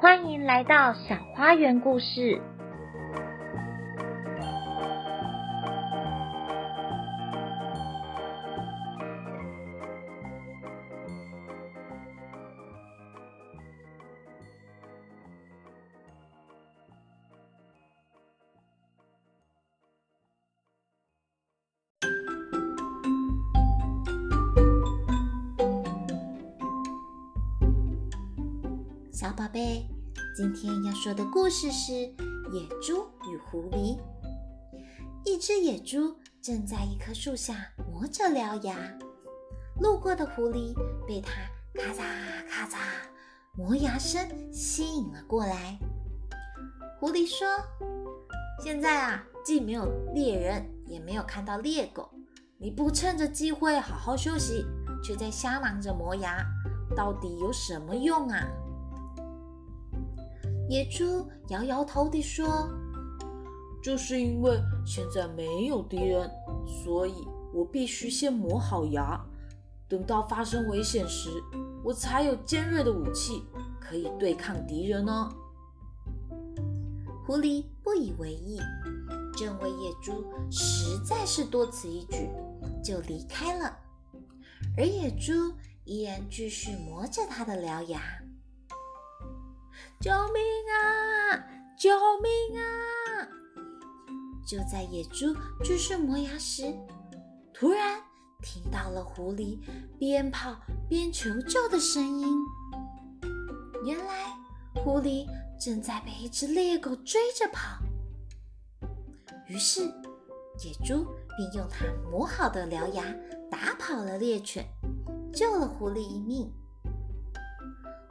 欢迎来到小花园故事。小宝贝，今天要说的故事是《野猪与狐狸》。一只野猪正在一棵树下磨着獠牙，路过的狐狸被它咔嚓咔嚓磨牙声吸引了过来。狐狸说：“现在啊，既没有猎人，也没有看到猎狗，你不趁着机会好好休息，却在瞎忙着磨牙，到底有什么用啊？”野猪摇摇头地说：“就是因为现在没有敌人，所以我必须先磨好牙，等到发生危险时，我才有尖锐的武器可以对抗敌人呢。”狐狸不以为意，认为野猪实在是多此一举，就离开了。而野猪依然继续磨着它的獠牙。救命啊！救命啊！就在野猪继续磨牙时，突然听到了狐狸边跑边求救的声音。原来狐狸正在被一只猎狗追着跑。于是野猪便用它磨好的獠牙打跑了猎犬，救了狐狸一命。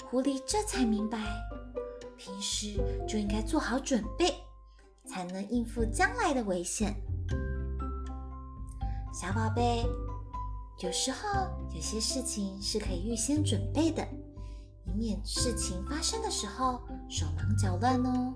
狐狸这才明白。平时就应该做好准备，才能应付将来的危险。小宝贝，有时候有些事情是可以预先准备的，以免事情发生的时候手忙脚乱哦。